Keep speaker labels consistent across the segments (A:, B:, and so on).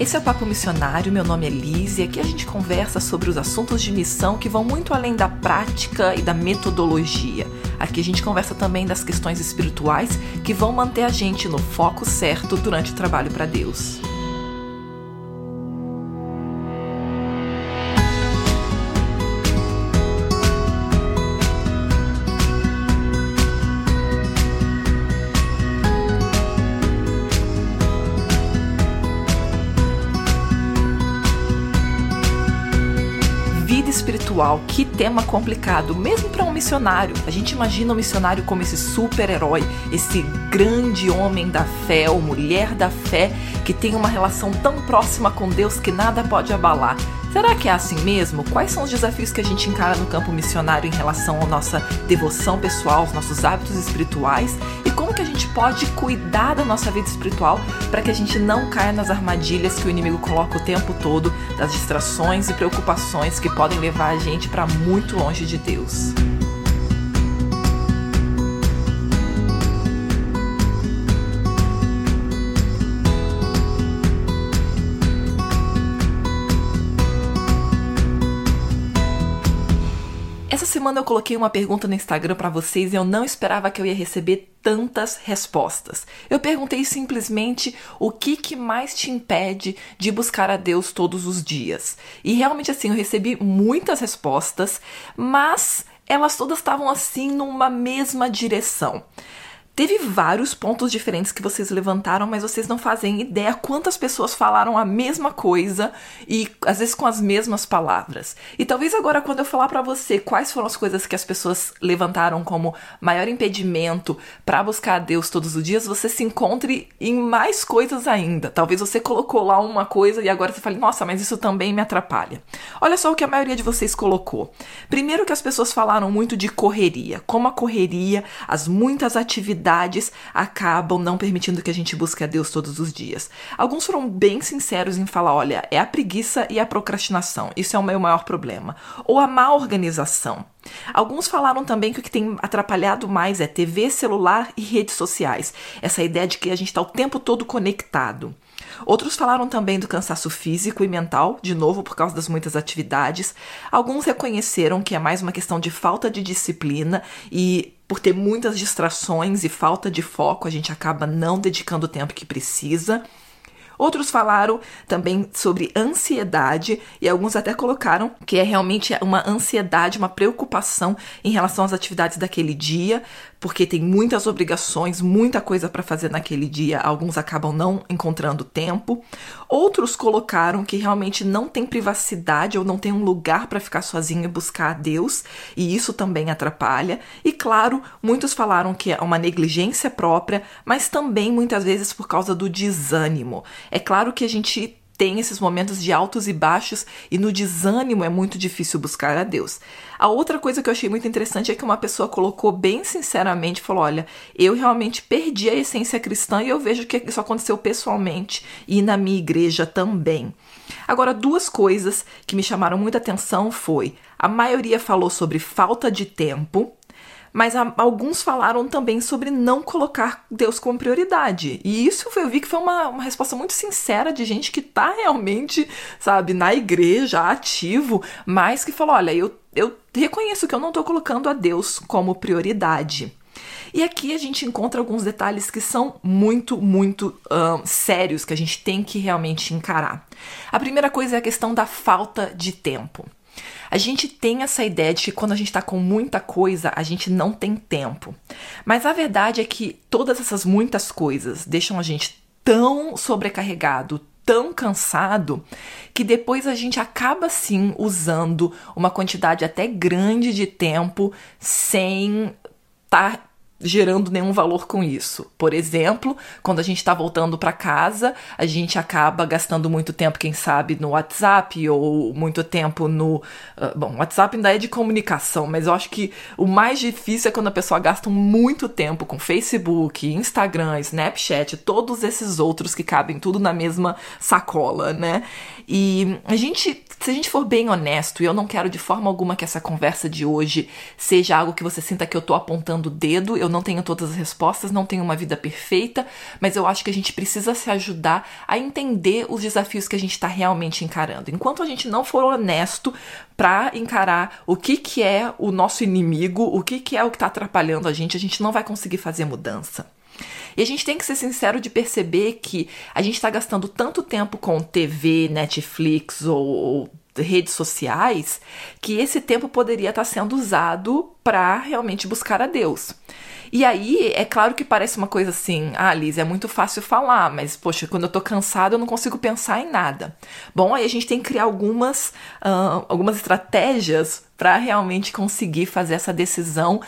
A: Esse é o Papo Missionário, meu nome é Liz e aqui a gente conversa sobre os assuntos de missão que vão muito além da prática e da metodologia. Aqui a gente conversa também das questões espirituais que vão manter a gente no foco certo durante o trabalho para Deus. Que tema complicado, mesmo para um missionário. A gente imagina o missionário como esse super-herói, esse grande homem da fé ou mulher da fé que tem uma relação tão próxima com Deus que nada pode abalar. Será que é assim mesmo? Quais são os desafios que a gente encara no campo missionário em relação à nossa devoção pessoal, aos nossos hábitos espirituais? E como que a gente pode cuidar da nossa vida espiritual para que a gente não caia nas armadilhas que o inimigo coloca o tempo todo, das distrações e preocupações que podem levar a gente para muito longe de Deus? Semana eu coloquei uma pergunta no Instagram para vocês e eu não esperava que eu ia receber tantas respostas. Eu perguntei simplesmente o que, que mais te impede de buscar a Deus todos os dias. E realmente assim, eu recebi muitas respostas, mas elas todas estavam assim numa mesma direção. Teve vários pontos diferentes que vocês levantaram, mas vocês não fazem ideia quantas pessoas falaram a mesma coisa e às vezes com as mesmas palavras. E talvez agora quando eu falar para você quais foram as coisas que as pessoas levantaram como maior impedimento para buscar a Deus todos os dias, você se encontre em mais coisas ainda. Talvez você colocou lá uma coisa e agora você fale: "Nossa, mas isso também me atrapalha". Olha só o que a maioria de vocês colocou. Primeiro que as pessoas falaram muito de correria, como a correria, as muitas atividades acabam não permitindo que a gente busque a Deus todos os dias. Alguns foram bem sinceros em falar: olha, é a preguiça e a procrastinação. Isso é o meu maior problema. Ou a má organização. Alguns falaram também que o que tem atrapalhado mais é TV, celular e redes sociais. Essa ideia de que a gente está o tempo todo conectado. Outros falaram também do cansaço físico e mental, de novo por causa das muitas atividades. Alguns reconheceram que é mais uma questão de falta de disciplina e por ter muitas distrações e falta de foco, a gente acaba não dedicando o tempo que precisa. Outros falaram também sobre ansiedade e alguns até colocaram que é realmente uma ansiedade, uma preocupação em relação às atividades daquele dia, porque tem muitas obrigações, muita coisa para fazer naquele dia, alguns acabam não encontrando tempo. Outros colocaram que realmente não tem privacidade ou não tem um lugar para ficar sozinho e buscar a Deus, e isso também atrapalha. E claro, muitos falaram que é uma negligência própria, mas também muitas vezes por causa do desânimo. É claro que a gente tem esses momentos de altos e baixos e no desânimo é muito difícil buscar a Deus. A outra coisa que eu achei muito interessante é que uma pessoa colocou bem sinceramente, falou: "Olha, eu realmente perdi a essência cristã e eu vejo que isso aconteceu pessoalmente e na minha igreja também". Agora, duas coisas que me chamaram muita atenção foi: a maioria falou sobre falta de tempo, mas a, alguns falaram também sobre não colocar Deus como prioridade. E isso eu vi que foi uma, uma resposta muito sincera de gente que tá realmente, sabe, na igreja, ativo, mas que falou: olha, eu, eu reconheço que eu não tô colocando a Deus como prioridade. E aqui a gente encontra alguns detalhes que são muito, muito um, sérios que a gente tem que realmente encarar. A primeira coisa é a questão da falta de tempo. A gente tem essa ideia de que quando a gente está com muita coisa, a gente não tem tempo. Mas a verdade é que todas essas muitas coisas deixam a gente tão sobrecarregado, tão cansado que depois a gente acaba sim usando uma quantidade até grande de tempo sem estar tá gerando nenhum valor com isso. Por exemplo, quando a gente está voltando para casa, a gente acaba gastando muito tempo, quem sabe, no WhatsApp ou muito tempo no. Uh, bom, WhatsApp ainda é de comunicação, mas eu acho que o mais difícil é quando a pessoa gasta muito tempo com Facebook, Instagram, Snapchat, todos esses outros que cabem tudo na mesma sacola, né? E a gente, se a gente for bem honesto, e eu não quero de forma alguma que essa conversa de hoje seja algo que você sinta que eu tô apontando o dedo, eu não tenho todas as respostas, não tenho uma vida perfeita, mas eu acho que a gente precisa se ajudar a entender os desafios que a gente está realmente encarando. Enquanto a gente não for honesto para encarar o que, que é o nosso inimigo, o que, que é o que está atrapalhando a gente, a gente não vai conseguir fazer mudança. E a gente tem que ser sincero de perceber que a gente está gastando tanto tempo com TV, Netflix ou, ou redes sociais que esse tempo poderia estar tá sendo usado para realmente buscar a Deus. E aí, é claro que parece uma coisa assim, ah, Liz, é muito fácil falar, mas, poxa, quando eu tô cansada eu não consigo pensar em nada. Bom, aí a gente tem que criar algumas, uh, algumas estratégias para realmente conseguir fazer essa decisão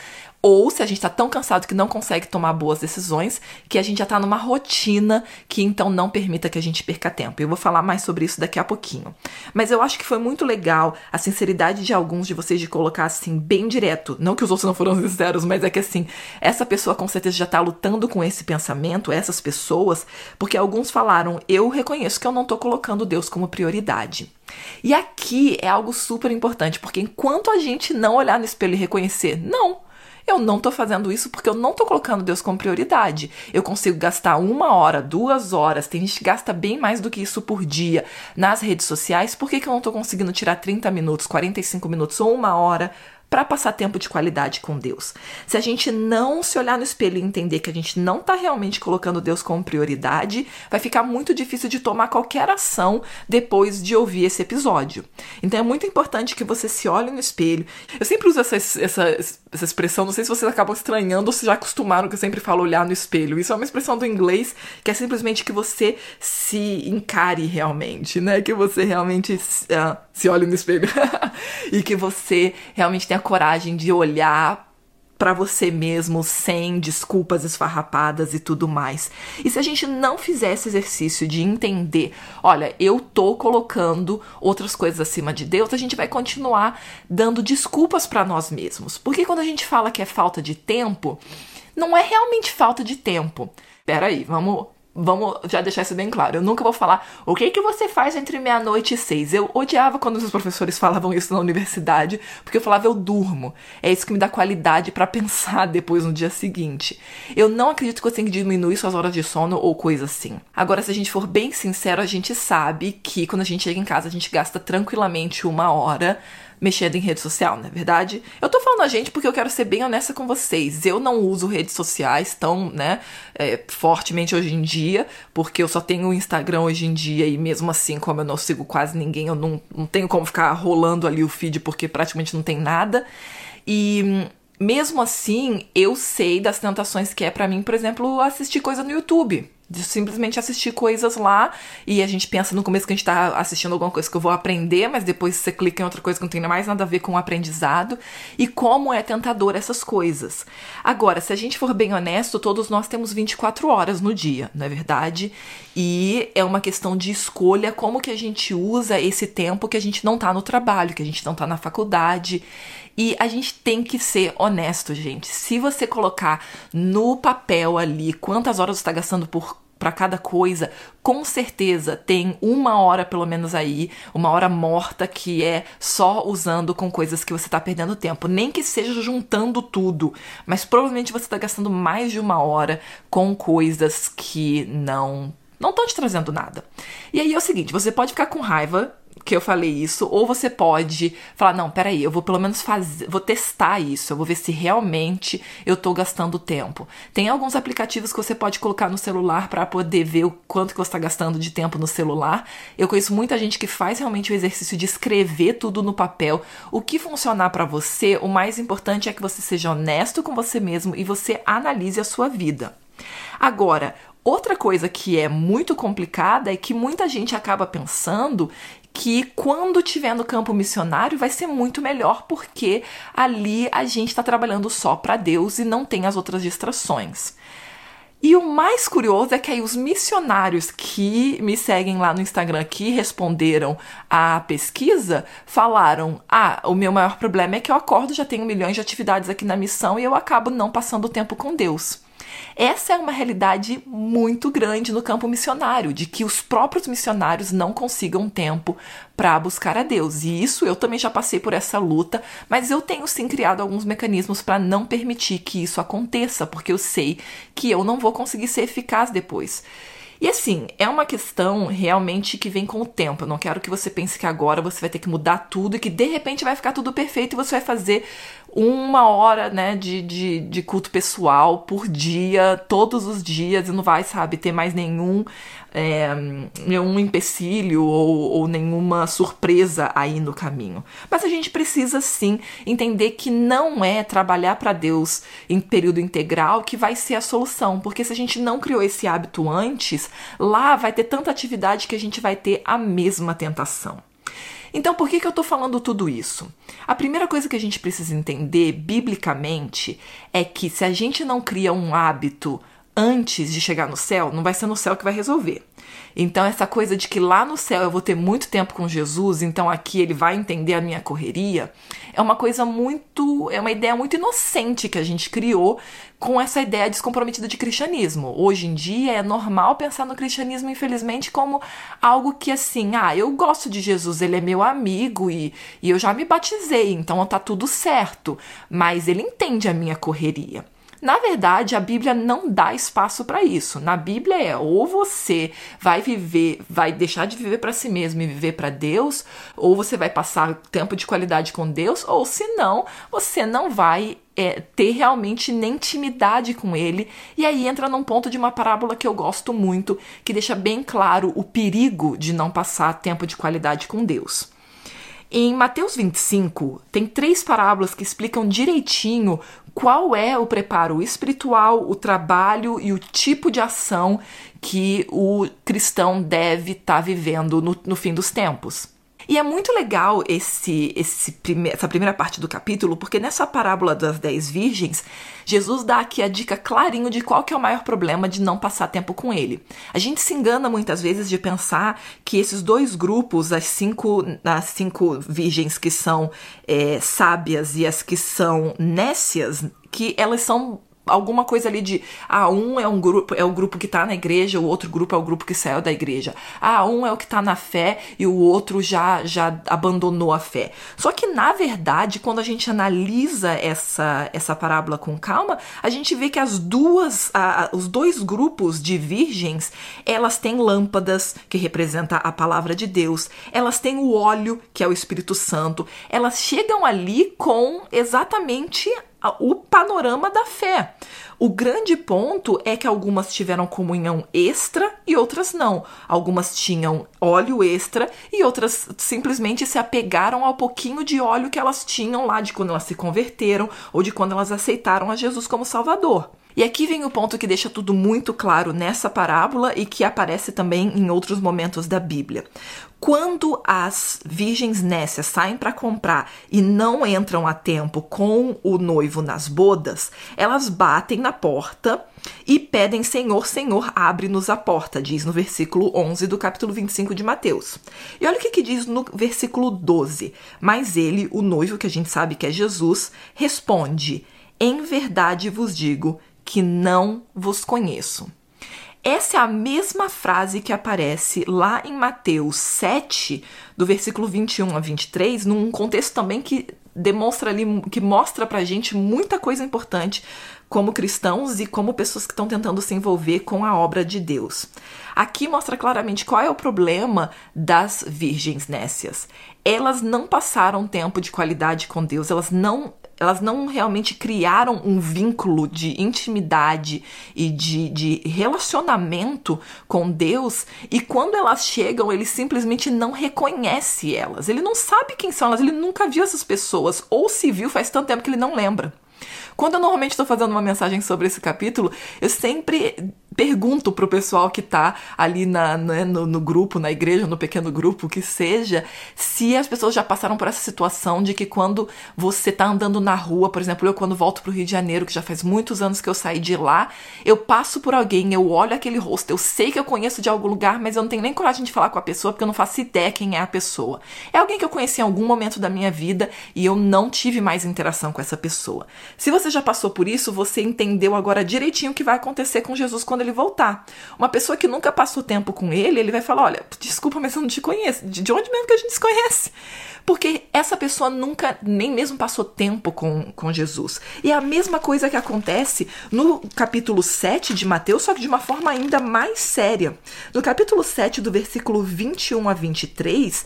A: ou se a gente está tão cansado que não consegue tomar boas decisões, que a gente já está numa rotina que então não permita que a gente perca tempo. Eu vou falar mais sobre isso daqui a pouquinho. Mas eu acho que foi muito legal a sinceridade de alguns de vocês de colocar assim, bem direto. Não que os outros não foram sinceros, mas é que assim, essa pessoa com certeza já está lutando com esse pensamento, essas pessoas, porque alguns falaram: eu reconheço que eu não estou colocando Deus como prioridade. E aqui é algo super importante, porque enquanto a gente não olhar no espelho e reconhecer, não, eu não tô fazendo isso porque eu não tô colocando Deus como prioridade. Eu consigo gastar uma hora, duas horas, tem gente que gasta bem mais do que isso por dia nas redes sociais. Por que, que eu não tô conseguindo tirar 30 minutos, 45 minutos ou uma hora para passar tempo de qualidade com Deus. Se a gente não se olhar no espelho e entender que a gente não está realmente colocando Deus como prioridade, vai ficar muito difícil de tomar qualquer ação depois de ouvir esse episódio. Então é muito importante que você se olhe no espelho. Eu sempre uso essa, essa, essa expressão, não sei se vocês acabam estranhando ou se já acostumaram que eu sempre falo olhar no espelho. Isso é uma expressão do inglês que é simplesmente que você se encare realmente, né? Que você realmente uh, se olhe no espelho e que você realmente tenha coragem de olhar para você mesmo sem desculpas esfarrapadas e tudo mais. E se a gente não fizer esse exercício de entender, olha, eu tô colocando outras coisas acima de Deus, a gente vai continuar dando desculpas para nós mesmos. Porque quando a gente fala que é falta de tempo, não é realmente falta de tempo. Peraí, vamos Vamos já deixar isso bem claro. Eu nunca vou falar o que que você faz entre meia-noite e seis. Eu odiava quando os professores falavam isso na universidade, porque eu falava eu durmo. É isso que me dá qualidade para pensar depois no dia seguinte. Eu não acredito que você tem que diminuir suas horas de sono ou coisa assim. Agora, se a gente for bem sincero, a gente sabe que quando a gente chega em casa, a gente gasta tranquilamente uma hora mexendo em rede social, não é verdade? Eu tô falando a gente porque eu quero ser bem honesta com vocês. Eu não uso redes sociais tão, né, é, fortemente hoje em dia, porque eu só tenho o Instagram hoje em dia e mesmo assim, como eu não sigo quase ninguém, eu não, não tenho como ficar rolando ali o feed porque praticamente não tem nada. E mesmo assim, eu sei das tentações que é para mim, por exemplo, assistir coisa no YouTube de simplesmente assistir coisas lá e a gente pensa no começo que a gente tá assistindo alguma coisa que eu vou aprender, mas depois você clica em outra coisa que não tem mais nada a ver com o aprendizado e como é tentador essas coisas. Agora, se a gente for bem honesto, todos nós temos 24 horas no dia, não é verdade? E é uma questão de escolha como que a gente usa esse tempo que a gente não tá no trabalho, que a gente não tá na faculdade. E a gente tem que ser honesto, gente. Se você colocar no papel ali quantas horas você está gastando por para cada coisa, com certeza tem uma hora pelo menos aí, uma hora morta que é só usando com coisas que você tá perdendo tempo. Nem que seja juntando tudo, mas provavelmente você tá gastando mais de uma hora com coisas que não não estão te trazendo nada. E aí é o seguinte, você pode ficar com raiva que eu falei isso, ou você pode falar, não, peraí, eu vou pelo menos fazer, vou testar isso, eu vou ver se realmente eu tô gastando tempo. Tem alguns aplicativos que você pode colocar no celular para poder ver o quanto que você está gastando de tempo no celular. Eu conheço muita gente que faz realmente o exercício de escrever tudo no papel. O que funcionar para você, o mais importante é que você seja honesto com você mesmo e você analise a sua vida. Agora, Outra coisa que é muito complicada é que muita gente acaba pensando que quando tiver no campo missionário vai ser muito melhor porque ali a gente está trabalhando só para Deus e não tem as outras distrações. E o mais curioso é que aí os missionários que me seguem lá no Instagram que responderam à pesquisa falaram: Ah, o meu maior problema é que eu acordo, já tenho milhões de atividades aqui na missão e eu acabo não passando tempo com Deus. Essa é uma realidade muito grande no campo missionário, de que os próprios missionários não consigam tempo para buscar a Deus. E isso eu também já passei por essa luta, mas eu tenho sim criado alguns mecanismos para não permitir que isso aconteça, porque eu sei que eu não vou conseguir ser eficaz depois. E assim, é uma questão realmente que vem com o tempo. Eu não quero que você pense que agora você vai ter que mudar tudo e que de repente vai ficar tudo perfeito e você vai fazer uma hora, né, de, de, de culto pessoal por dia, todos os dias, e não vai, sabe, ter mais nenhum, é, nenhum empecilho ou, ou nenhuma surpresa aí no caminho. Mas a gente precisa sim entender que não é trabalhar para Deus em período integral que vai ser a solução, porque se a gente não criou esse hábito antes, lá vai ter tanta atividade que a gente vai ter a mesma tentação. Então, por que, que eu estou falando tudo isso? A primeira coisa que a gente precisa entender, biblicamente, é que se a gente não cria um hábito antes de chegar no céu, não vai ser no céu que vai resolver. Então, essa coisa de que lá no céu eu vou ter muito tempo com Jesus, então aqui ele vai entender a minha correria, é uma coisa muito. é uma ideia muito inocente que a gente criou com essa ideia descomprometida de cristianismo. Hoje em dia é normal pensar no cristianismo, infelizmente, como algo que assim, ah, eu gosto de Jesus, ele é meu amigo e, e eu já me batizei, então tá tudo certo. Mas ele entende a minha correria. Na verdade, a Bíblia não dá espaço para isso. Na Bíblia é ou você vai viver, vai deixar de viver para si mesmo e viver para Deus, ou você vai passar tempo de qualidade com Deus, ou se não, você não vai é, ter realmente nem intimidade com ele. E aí entra num ponto de uma parábola que eu gosto muito, que deixa bem claro o perigo de não passar tempo de qualidade com Deus. Em Mateus 25, tem três parábolas que explicam direitinho qual é o preparo espiritual, o trabalho e o tipo de ação que o cristão deve estar tá vivendo no, no fim dos tempos. E é muito legal esse, esse prime essa primeira parte do capítulo, porque nessa parábola das dez virgens, Jesus dá aqui a dica clarinho de qual que é o maior problema de não passar tempo com ele. A gente se engana muitas vezes de pensar que esses dois grupos, as cinco, as cinco virgens que são é, sábias e as que são nécias, que elas são alguma coisa ali de ah, um é um grupo, é o grupo que está na igreja, o outro grupo é o grupo que saiu da igreja. Ah, um é o que está na fé e o outro já já abandonou a fé. Só que na verdade, quando a gente analisa essa essa parábola com calma, a gente vê que as duas a, os dois grupos de virgens, elas têm lâmpadas que representa a palavra de Deus. Elas têm o óleo, que é o Espírito Santo. Elas chegam ali com exatamente o panorama da fé. O grande ponto é que algumas tiveram comunhão extra e outras não. Algumas tinham óleo extra e outras simplesmente se apegaram ao pouquinho de óleo que elas tinham lá de quando elas se converteram ou de quando elas aceitaram a Jesus como Salvador. E aqui vem o ponto que deixa tudo muito claro nessa parábola e que aparece também em outros momentos da Bíblia. Quando as virgens nécias saem para comprar e não entram a tempo com o noivo nas bodas, elas batem na porta e pedem: Senhor, Senhor, abre-nos a porta, diz no versículo 11 do capítulo 25 de Mateus. E olha o que, que diz no versículo 12. Mas ele, o noivo, que a gente sabe que é Jesus, responde: Em verdade vos digo que não vos conheço. Essa é a mesma frase que aparece lá em Mateus 7, do versículo 21 a 23, num contexto também que demonstra ali, que mostra pra gente muita coisa importante como cristãos e como pessoas que estão tentando se envolver com a obra de Deus. Aqui mostra claramente qual é o problema das virgens nécias. Elas não passaram tempo de qualidade com Deus, elas não elas não realmente criaram um vínculo de intimidade e de, de relacionamento com Deus, e quando elas chegam, ele simplesmente não reconhece elas. Ele não sabe quem são elas, ele nunca viu essas pessoas, ou se viu faz tanto tempo que ele não lembra. Quando eu normalmente estou fazendo uma mensagem sobre esse capítulo, eu sempre pergunto pro pessoal que tá ali na, né, no, no, grupo, na igreja, no pequeno grupo, que seja, se as pessoas já passaram por essa situação de que quando você tá andando na rua, por exemplo, eu quando volto pro Rio de Janeiro, que já faz muitos anos que eu saí de lá, eu passo por alguém, eu olho aquele rosto, eu sei que eu conheço de algum lugar, mas eu não tenho nem coragem de falar com a pessoa porque eu não faço ideia quem é a pessoa. É alguém que eu conheci em algum momento da minha vida e eu não tive mais interação com essa pessoa. Se você já passou por isso, você entendeu agora direitinho o que vai acontecer com Jesus quando ele voltar. Uma pessoa que nunca passou tempo com ele, ele vai falar: Olha, desculpa, mas eu não te conheço. De onde mesmo que a gente se conhece? Porque essa pessoa nunca nem mesmo passou tempo com, com Jesus. E é a mesma coisa que acontece no capítulo 7 de Mateus, só que de uma forma ainda mais séria. No capítulo 7, do versículo 21 a 23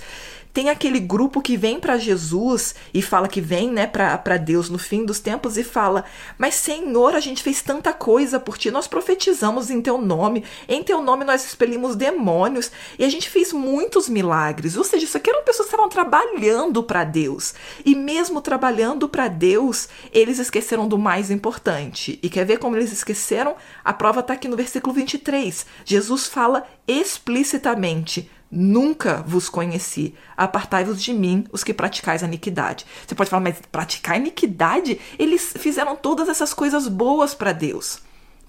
A: tem aquele grupo que vem para Jesus e fala que vem, né, para Deus no fim dos tempos e fala: Mas Senhor, a gente fez tanta coisa por ti, nós profetizamos em teu nome, em teu nome nós expelimos demônios e a gente fez muitos milagres. Ou seja, isso aqui eram pessoas que estavam trabalhando para Deus. E mesmo trabalhando para Deus, eles esqueceram do mais importante. E quer ver como eles esqueceram? A prova está aqui no versículo 23. Jesus fala explicitamente: Nunca vos conheci. Apartai-vos de mim, os que praticais a iniquidade. Você pode falar, mas praticar iniquidade? Eles fizeram todas essas coisas boas para Deus.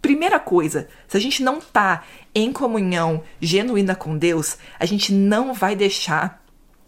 A: Primeira coisa, se a gente não tá em comunhão genuína com Deus, a gente não vai deixar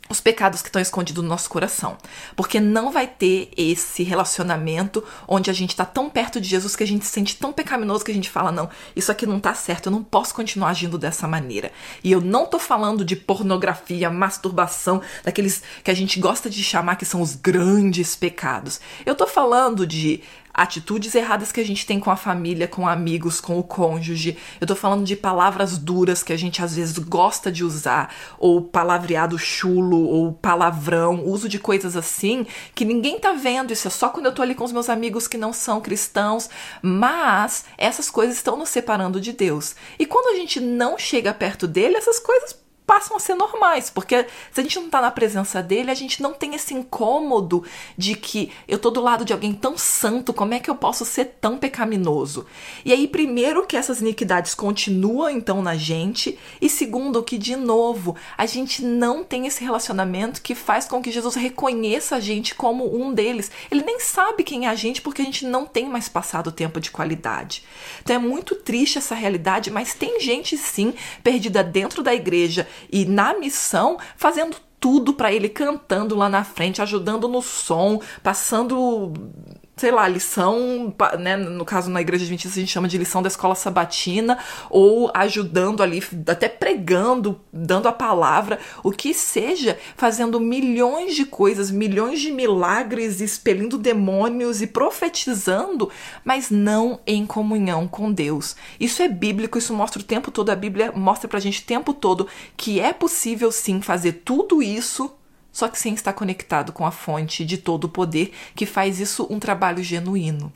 A: os pecados que estão escondidos no nosso coração. Porque não vai ter esse relacionamento onde a gente está tão perto de Jesus que a gente se sente tão pecaminoso que a gente fala: não, isso aqui não tá certo, eu não posso continuar agindo dessa maneira. E eu não tô falando de pornografia, masturbação, daqueles que a gente gosta de chamar que são os grandes pecados. Eu tô falando de atitudes erradas que a gente tem com a família, com amigos, com o cônjuge. Eu tô falando de palavras duras que a gente às vezes gosta de usar, ou palavreado chulo, ou palavrão, uso de coisas assim que ninguém tá vendo. Isso é só quando eu tô ali com os meus amigos que não são cristãos, mas essas coisas estão nos separando de Deus. E quando a gente não chega perto dele, essas coisas passam a ser normais, porque se a gente não tá na presença dele, a gente não tem esse incômodo de que eu tô do lado de alguém tão santo, como é que eu posso ser tão pecaminoso? E aí, primeiro, que essas iniquidades continuam então na gente, e segundo, que de novo, a gente não tem esse relacionamento que faz com que Jesus reconheça a gente como um deles. Ele nem sabe quem é a gente porque a gente não tem mais passado tempo de qualidade. Então é muito triste essa realidade, mas tem gente sim perdida dentro da igreja e na missão fazendo tudo para ele cantando lá na frente, ajudando no som, passando sei lá, lição, né, no caso na igreja adventista a gente chama de lição da escola sabatina, ou ajudando ali, até pregando, dando a palavra, o que seja, fazendo milhões de coisas, milhões de milagres, expelindo demônios e profetizando, mas não em comunhão com Deus. Isso é bíblico, isso mostra o tempo todo, a Bíblia mostra pra gente o tempo todo que é possível sim fazer tudo isso só que sem estar conectado com a fonte de todo o poder que faz isso um trabalho genuíno.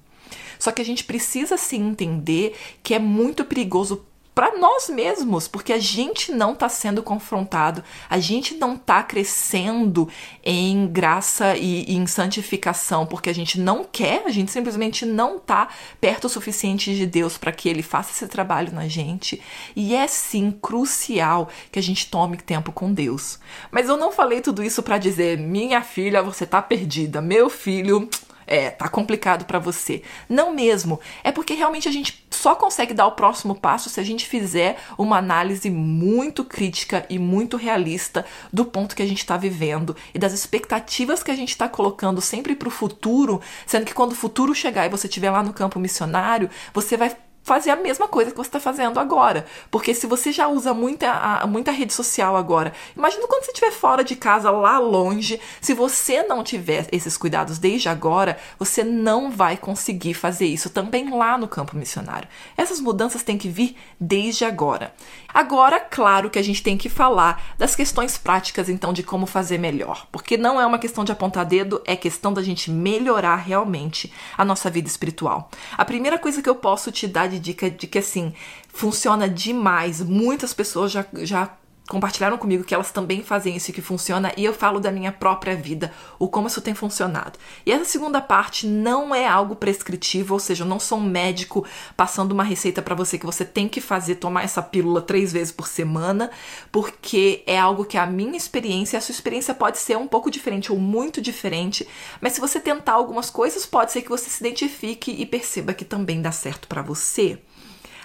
A: Só que a gente precisa sim entender que é muito perigoso para nós mesmos, porque a gente não está sendo confrontado, a gente não está crescendo em graça e, e, em santificação, porque a gente não quer, a gente simplesmente não está perto o suficiente de Deus para que Ele faça esse trabalho na gente. E é sim crucial que a gente tome tempo com Deus. Mas eu não falei tudo isso para dizer, minha filha, você está perdida, meu filho é, tá complicado para você. Não mesmo. É porque realmente a gente só consegue dar o próximo passo se a gente fizer uma análise muito crítica e muito realista do ponto que a gente está vivendo e das expectativas que a gente está colocando sempre para o futuro, sendo que quando o futuro chegar e você estiver lá no campo missionário, você vai fazer a mesma coisa que você está fazendo agora. Porque se você já usa muita, muita rede social agora, imagina quando você estiver fora de casa, lá longe, se você não tiver esses cuidados desde agora, você não vai conseguir fazer isso também lá no campo missionário. Essas mudanças têm que vir desde agora. Agora, claro que a gente tem que falar das questões práticas, então, de como fazer melhor. Porque não é uma questão de apontar dedo, é questão da gente melhorar realmente a nossa vida espiritual. A primeira coisa que eu posso te dar de dica de que, assim, funciona demais. Muitas pessoas já, já compartilharam comigo que elas também fazem isso e que funciona, e eu falo da minha própria vida, o como isso tem funcionado. E essa segunda parte não é algo prescritivo, ou seja, eu não sou um médico passando uma receita para você que você tem que fazer, tomar essa pílula três vezes por semana, porque é algo que a minha experiência, a sua experiência pode ser um pouco diferente ou muito diferente, mas se você tentar algumas coisas, pode ser que você se identifique e perceba que também dá certo para você.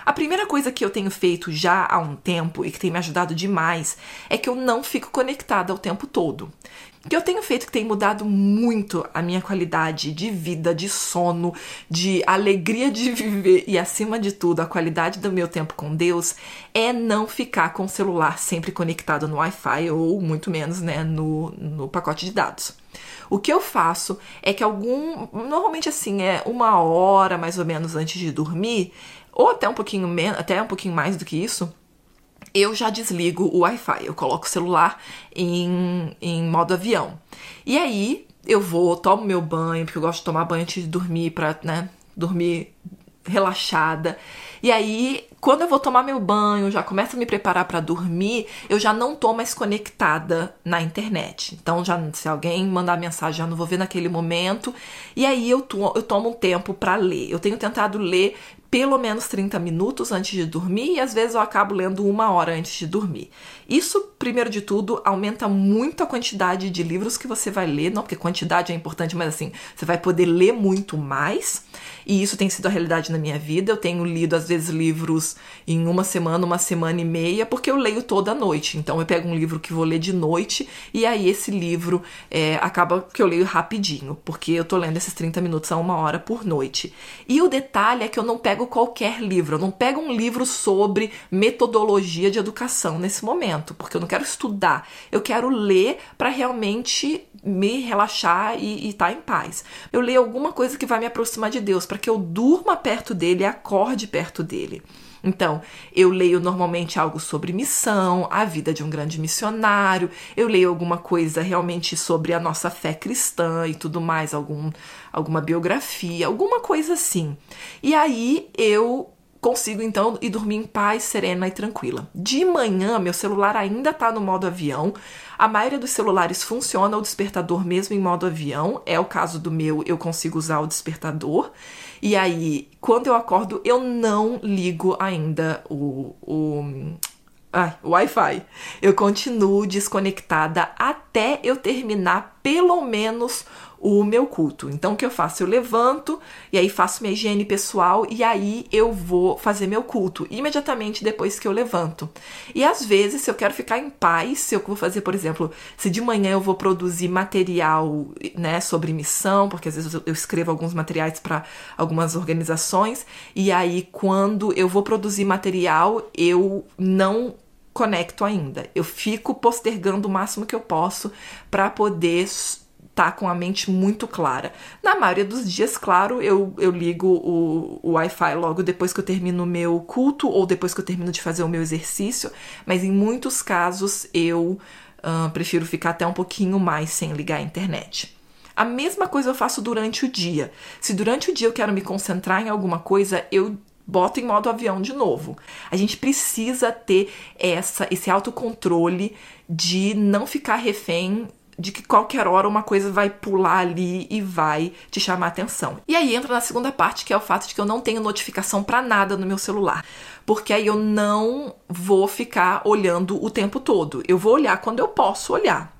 A: A primeira coisa que eu tenho feito já há um tempo e que tem me ajudado demais é que eu não fico conectada o tempo todo. O que eu tenho feito que tem mudado muito a minha qualidade de vida, de sono, de alegria de viver e, acima de tudo, a qualidade do meu tempo com Deus é não ficar com o celular sempre conectado no Wi-Fi ou muito menos né, no, no pacote de dados. O que eu faço é que algum. Normalmente assim, é uma hora mais ou menos antes de dormir, ou até um pouquinho menos, até um pouquinho mais do que isso, eu já desligo o Wi-Fi. Eu coloco o celular em, em modo avião. E aí eu vou, tomo meu banho, porque eu gosto de tomar banho antes de dormir, pra, né, dormir relaxada. E aí, quando eu vou tomar meu banho, já começo a me preparar para dormir, eu já não tô mais conectada na internet. Então, já se alguém mandar mensagem, já não vou ver naquele momento. E aí eu, to eu tomo um tempo para ler. Eu tenho tentado ler pelo menos 30 minutos antes de dormir e às vezes eu acabo lendo uma hora antes de dormir. Isso, primeiro de tudo, aumenta muito a quantidade de livros que você vai ler, não porque quantidade é importante, mas assim, você vai poder ler muito mais. E isso tem sido a realidade na minha vida. Eu tenho lido, às vezes, livros em uma semana, uma semana e meia, porque eu leio toda noite. Então, eu pego um livro que vou ler de noite, e aí esse livro é, acaba que eu leio rapidinho, porque eu tô lendo esses 30 minutos a uma hora por noite. E o detalhe é que eu não pego qualquer livro, eu não pego um livro sobre metodologia de educação nesse momento, porque eu não quero estudar, eu quero ler para realmente me relaxar e estar tá em paz. Eu leio alguma coisa que vai me aproximar de Deus, para que eu durma perto dele e acorde perto dele. Então, eu leio normalmente algo sobre missão, a vida de um grande missionário, eu leio alguma coisa realmente sobre a nossa fé cristã e tudo mais, algum, alguma biografia, alguma coisa assim. E aí eu consigo então ir dormir em paz, serena e tranquila. De manhã, meu celular ainda está no modo avião. A maioria dos celulares funciona o despertador mesmo em modo avião. É o caso do meu, eu consigo usar o despertador. E aí, quando eu acordo, eu não ligo ainda o, o Ai, Wi-Fi. Eu continuo desconectada até eu terminar pelo menos o meu culto. Então, o que eu faço? Eu levanto e aí faço minha higiene pessoal e aí eu vou fazer meu culto imediatamente depois que eu levanto. E às vezes, se eu quero ficar em paz, se eu vou fazer, por exemplo, se de manhã eu vou produzir material, né, sobre missão, porque às vezes eu escrevo alguns materiais para algumas organizações, e aí quando eu vou produzir material, eu não conecto ainda. Eu fico postergando o máximo que eu posso para poder tá com a mente muito clara. Na maioria dos dias, claro, eu, eu ligo o, o Wi-Fi logo depois que eu termino o meu culto ou depois que eu termino de fazer o meu exercício, mas em muitos casos eu uh, prefiro ficar até um pouquinho mais sem ligar a internet. A mesma coisa eu faço durante o dia. Se durante o dia eu quero me concentrar em alguma coisa, eu boto em modo avião de novo. A gente precisa ter essa esse autocontrole de não ficar refém de que qualquer hora uma coisa vai pular ali e vai te chamar a atenção. E aí entra na segunda parte, que é o fato de que eu não tenho notificação para nada no meu celular, porque aí eu não vou ficar olhando o tempo todo. Eu vou olhar quando eu posso olhar.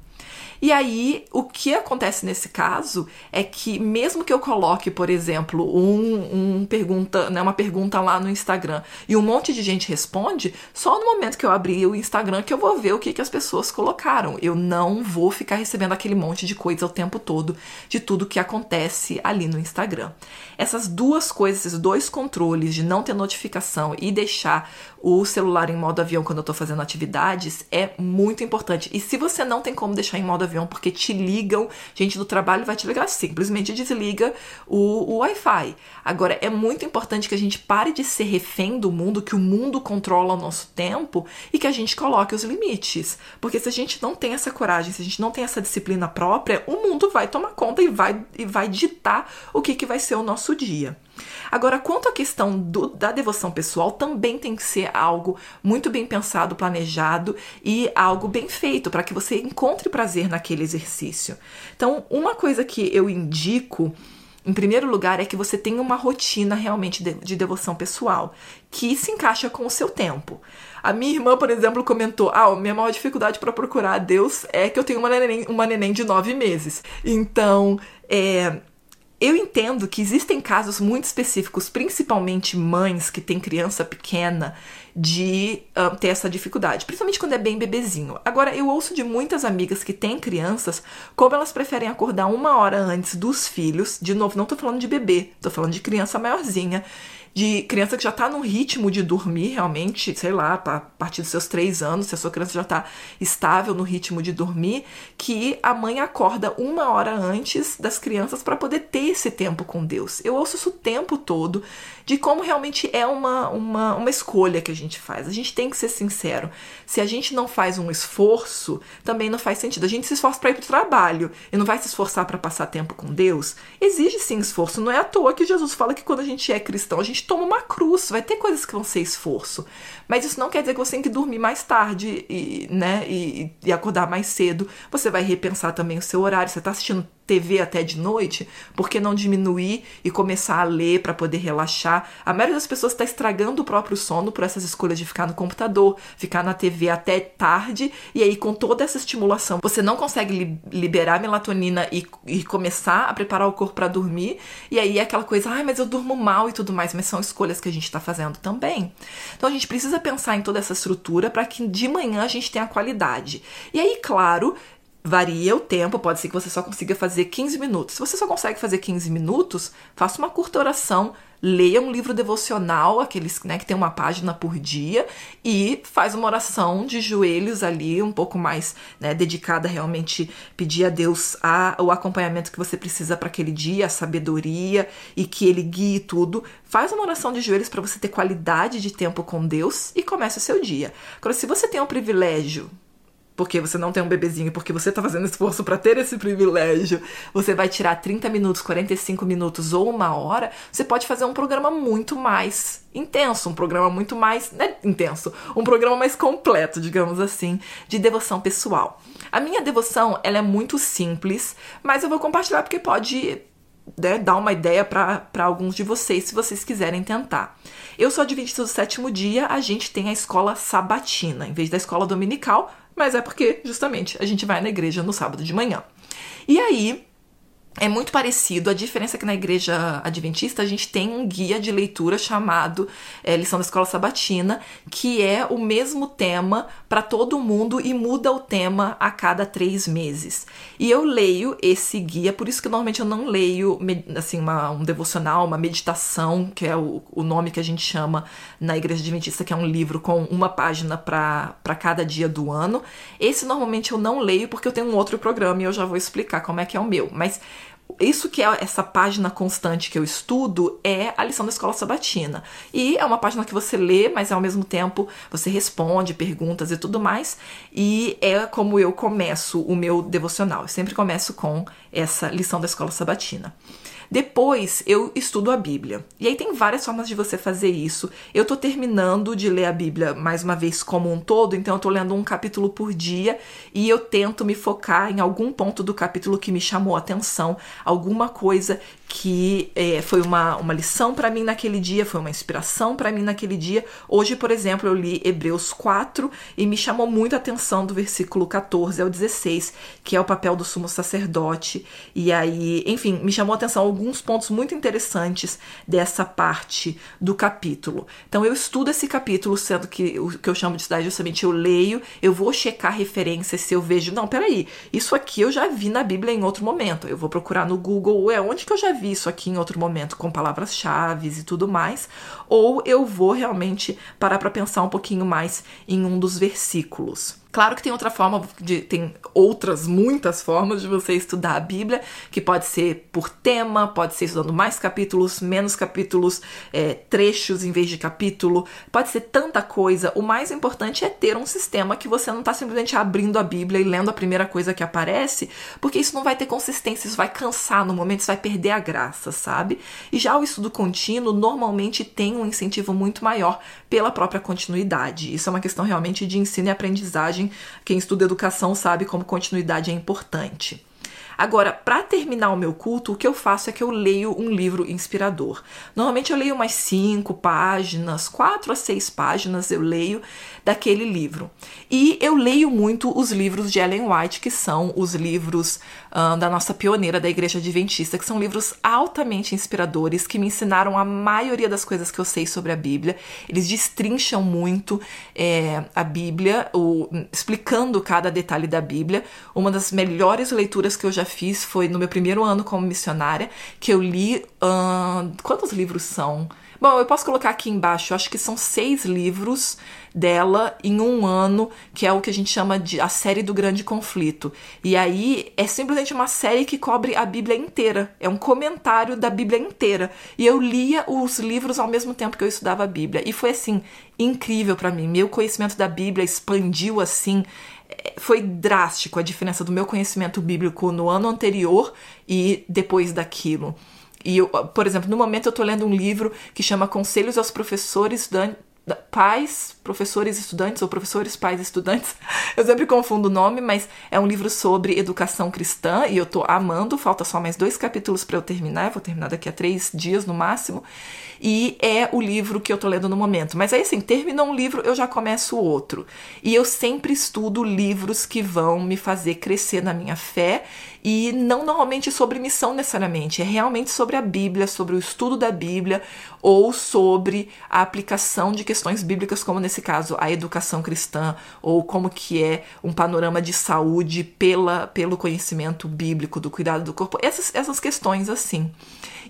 A: E aí, o que acontece nesse caso é que, mesmo que eu coloque, por exemplo, um, um pergunta, né, uma pergunta lá no Instagram e um monte de gente responde, só no momento que eu abrir o Instagram que eu vou ver o que, que as pessoas colocaram. Eu não vou ficar recebendo aquele monte de coisa o tempo todo de tudo que acontece ali no Instagram. Essas duas coisas, esses dois controles de não ter notificação e deixar o celular em modo avião quando eu tô fazendo atividades é muito importante. E se você não tem como deixar em modo avião porque te ligam, gente do trabalho vai te ligar, simplesmente desliga o, o Wi-Fi. Agora, é muito importante que a gente pare de ser refém do mundo, que o mundo controla o nosso tempo e que a gente coloque os limites. Porque se a gente não tem essa coragem, se a gente não tem essa disciplina própria, o mundo vai tomar conta e vai, e vai ditar o que, que vai ser o nosso dia. Agora, quanto à questão do, da devoção pessoal, também tem que ser algo muito bem pensado, planejado e algo bem feito para que você encontre prazer naquele exercício. Então, uma coisa que eu indico em primeiro lugar, é que você tenha uma rotina realmente de, de, devoção pessoal, que se encaixa com o seu tempo. A minha irmã, por exemplo, comentou: Ah, minha maior dificuldade para procurar a Deus é que eu tenho uma neném, uma neném de nove meses. Então, é, eu entendo que existem casos muito específicos, principalmente mães que têm criança pequena, de uh, ter essa dificuldade, principalmente quando é bem bebezinho. Agora, eu ouço de muitas amigas que têm crianças como elas preferem acordar uma hora antes dos filhos. De novo, não tô falando de bebê, tô falando de criança maiorzinha de criança que já tá num ritmo de dormir realmente, sei lá, a partir dos seus três anos, se a sua criança já tá estável no ritmo de dormir, que a mãe acorda uma hora antes das crianças para poder ter esse tempo com Deus. Eu ouço isso o tempo todo de como realmente é uma, uma, uma escolha que a gente faz. A gente tem que ser sincero. Se a gente não faz um esforço, também não faz sentido. A gente se esforça para ir pro trabalho e não vai se esforçar para passar tempo com Deus. Exige sim esforço. Não é à toa que Jesus fala que quando a gente é cristão, a gente toma uma cruz, vai ter coisas que vão ser esforço. Mas isso não quer dizer que você tem que dormir mais tarde e, né, e, e acordar mais cedo. Você vai repensar também o seu horário. Você está assistindo TV até de noite, por que não diminuir e começar a ler para poder relaxar? A maioria das pessoas está estragando o próprio sono por essas escolhas de ficar no computador, ficar na TV até tarde, e aí com toda essa estimulação você não consegue li liberar melatonina e, e, começar a preparar o corpo para dormir, e aí é aquela coisa, ai, mas eu durmo mal e tudo mais, mas são escolhas que a gente está fazendo também. Então a gente precisa pensar em toda essa estrutura para que de manhã a gente tenha qualidade. E aí, claro, Varia o tempo, pode ser que você só consiga fazer 15 minutos. Se você só consegue fazer 15 minutos, faça uma curta oração, leia um livro devocional, aqueles né, que tem uma página por dia, e faz uma oração de joelhos ali, um pouco mais né, dedicada realmente pedir a Deus a, o acompanhamento que você precisa para aquele dia, a sabedoria e que Ele guie tudo. Faz uma oração de joelhos para você ter qualidade de tempo com Deus e comece o seu dia. Agora, se você tem o privilégio porque você não tem um bebezinho, porque você tá fazendo esforço para ter esse privilégio, você vai tirar 30 minutos, 45 minutos ou uma hora, você pode fazer um programa muito mais intenso, um programa muito mais, né, intenso, um programa mais completo, digamos assim, de devoção pessoal. A minha devoção, ela é muito simples, mas eu vou compartilhar porque pode né, dar uma ideia para alguns de vocês, se vocês quiserem tentar. Eu sou adventista do sétimo dia, a gente tem a escola sabatina, em vez da escola dominical, mas é porque, justamente, a gente vai na igreja no sábado de manhã. E aí, é muito parecido. A diferença é que na igreja adventista a gente tem um guia de leitura chamado é, Lição da Escola Sabatina, que é o mesmo tema para todo mundo e muda o tema a cada três meses. E eu leio esse guia, por isso que normalmente eu não leio assim uma, um devocional, uma meditação, que é o, o nome que a gente chama na igreja adventista, que é um livro com uma página para cada dia do ano. Esse normalmente eu não leio porque eu tenho um outro programa e eu já vou explicar como é que é o meu. Mas isso que é essa página constante que eu estudo é a lição da escola sabatina. E é uma página que você lê, mas ao mesmo tempo você responde perguntas e tudo mais. E é como eu começo o meu devocional. Eu sempre começo com essa lição da escola sabatina. Depois eu estudo a Bíblia. E aí tem várias formas de você fazer isso. Eu tô terminando de ler a Bíblia mais uma vez como um todo, então eu tô lendo um capítulo por dia e eu tento me focar em algum ponto do capítulo que me chamou a atenção, alguma coisa que é, foi uma, uma lição para mim naquele dia, foi uma inspiração para mim naquele dia. Hoje, por exemplo, eu li Hebreus 4 e me chamou muito a atenção do versículo 14 ao 16, que é o papel do sumo sacerdote. E aí, enfim, me chamou a atenção alguns pontos muito interessantes dessa parte do capítulo. Então, eu estudo esse capítulo, sendo que o que eu chamo de cidade justamente eu leio, eu vou checar referências se eu vejo, não, peraí, isso aqui eu já vi na Bíblia em outro momento. Eu vou procurar no Google, é onde que eu já vi isso aqui em outro momento com palavras-chave e tudo mais, ou eu vou realmente parar para pensar um pouquinho mais em um dos versículos. Claro que tem outra forma, de, tem outras, muitas formas de você estudar a Bíblia, que pode ser por tema, pode ser estudando mais capítulos, menos capítulos, é, trechos em vez de capítulo, pode ser tanta coisa. O mais importante é ter um sistema que você não está simplesmente abrindo a Bíblia e lendo a primeira coisa que aparece, porque isso não vai ter consistência, isso vai cansar no momento, isso vai perder a graça, sabe? E já o estudo contínuo normalmente tem um incentivo muito maior pela própria continuidade. Isso é uma questão realmente de ensino e aprendizagem. Quem estuda educação sabe como continuidade é importante. Agora, para terminar o meu culto, o que eu faço é que eu leio um livro inspirador. Normalmente eu leio umas cinco páginas, quatro a seis páginas eu leio daquele livro. E eu leio muito os livros de Ellen White, que são os livros uh, da nossa pioneira da Igreja Adventista, que são livros altamente inspiradores, que me ensinaram a maioria das coisas que eu sei sobre a Bíblia. Eles destrincham muito é, a Bíblia, o, explicando cada detalhe da Bíblia. Uma das melhores leituras que eu já fiz foi no meu primeiro ano como missionária, que eu li. Quantos livros são? Bom, eu posso colocar aqui embaixo, acho que são seis livros dela em um ano, que é o que a gente chama de a série do grande conflito. E aí é simplesmente uma série que cobre a Bíblia inteira, é um comentário da Bíblia inteira. E eu lia os livros ao mesmo tempo que eu estudava a Bíblia. E foi assim, incrível para mim. Meu conhecimento da Bíblia expandiu assim é, foi drástico a diferença do meu conhecimento bíblico no ano anterior e depois daquilo. E eu, por exemplo, no momento eu estou lendo um livro que chama Conselhos aos Professores pais, professores estudantes ou professores pais estudantes. Eu sempre confundo o nome, mas é um livro sobre educação cristã e eu tô amando. Falta só mais dois capítulos para eu terminar. Vou terminar daqui a três dias no máximo. E é o livro que eu tô lendo no momento. Mas aí, assim, terminou um livro, eu já começo outro. E eu sempre estudo livros que vão me fazer crescer na minha fé e não normalmente sobre missão necessariamente, é realmente sobre a Bíblia, sobre o estudo da Bíblia ou sobre a aplicação de questões bíblicas, como nesse caso a educação cristã ou como que é um panorama de saúde pela, pelo conhecimento bíblico do cuidado do corpo, essas, essas questões assim.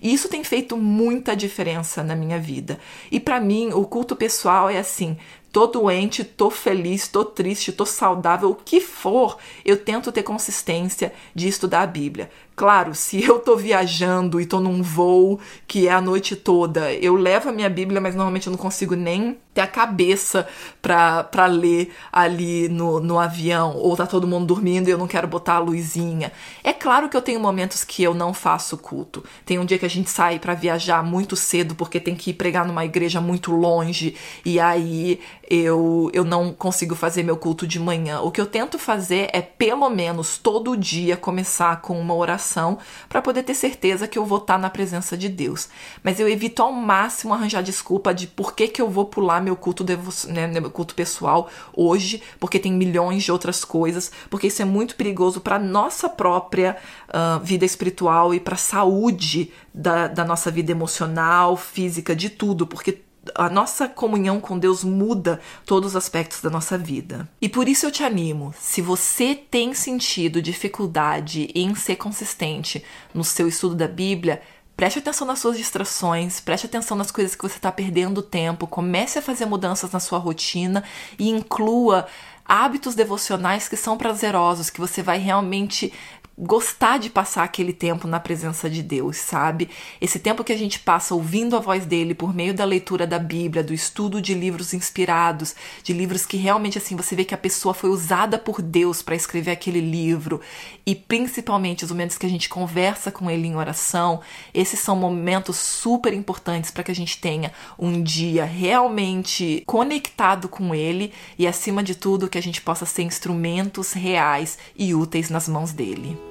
A: E isso tem feito muita diferença na minha vida. E para mim, o culto pessoal é assim: tô doente, tô feliz, tô triste, tô saudável, o que for, eu tento ter consistência de estudar a Bíblia. Claro, se eu tô viajando e tô num voo que é a noite toda, eu levo a minha Bíblia, mas normalmente eu não consigo nem ter a cabeça para ler ali no, no avião, ou tá todo mundo dormindo e eu não quero botar a luzinha. É claro que eu tenho momentos que eu não faço culto. Tem um dia que a gente sai para viajar muito cedo porque tem que ir pregar numa igreja muito longe e aí eu, eu não consigo fazer meu culto de manhã. O que eu tento fazer é pelo menos todo dia começar com uma oração para poder ter certeza que eu vou estar tá na presença de Deus. Mas eu evito ao máximo arranjar desculpa de por que, que eu vou pular meu culto, devo, né, meu culto pessoal hoje, porque tem milhões de outras coisas, porque isso é muito perigoso para nossa própria uh, vida espiritual e para a saúde da, da nossa vida emocional, física, de tudo, porque a nossa comunhão com Deus muda todos os aspectos da nossa vida. E por isso eu te animo, se você tem sentido dificuldade em ser consistente no seu estudo da Bíblia, preste atenção nas suas distrações, preste atenção nas coisas que você está perdendo tempo, comece a fazer mudanças na sua rotina e inclua hábitos devocionais que são prazerosos, que você vai realmente gostar de passar aquele tempo na presença de Deus, sabe? Esse tempo que a gente passa ouvindo a voz dele por meio da leitura da Bíblia, do estudo de livros inspirados, de livros que realmente assim você vê que a pessoa foi usada por Deus para escrever aquele livro, e principalmente os momentos que a gente conversa com ele em oração, esses são momentos super importantes para que a gente tenha um dia realmente conectado com ele e acima de tudo que a gente possa ser instrumentos reais e úteis nas mãos dele.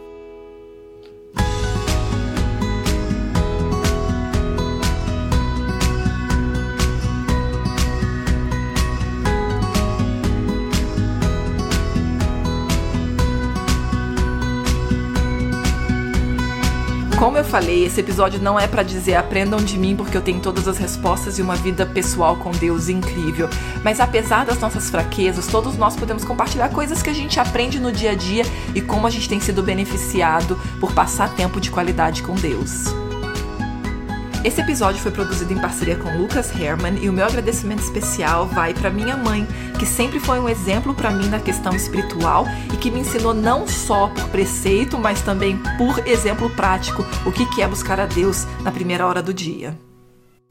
A: Como eu falei, esse episódio não é para dizer aprendam de mim porque eu tenho todas as respostas e uma vida pessoal com Deus incrível. Mas apesar das nossas fraquezas, todos nós podemos compartilhar coisas que a gente aprende no dia a dia e como a gente tem sido beneficiado por passar tempo de qualidade com Deus. Esse episódio foi produzido em parceria com Lucas Herman e o meu agradecimento especial vai para minha mãe, que sempre foi um exemplo para mim na questão espiritual e que me ensinou não só por preceito, mas também por exemplo prático o que é buscar a Deus na primeira hora do dia.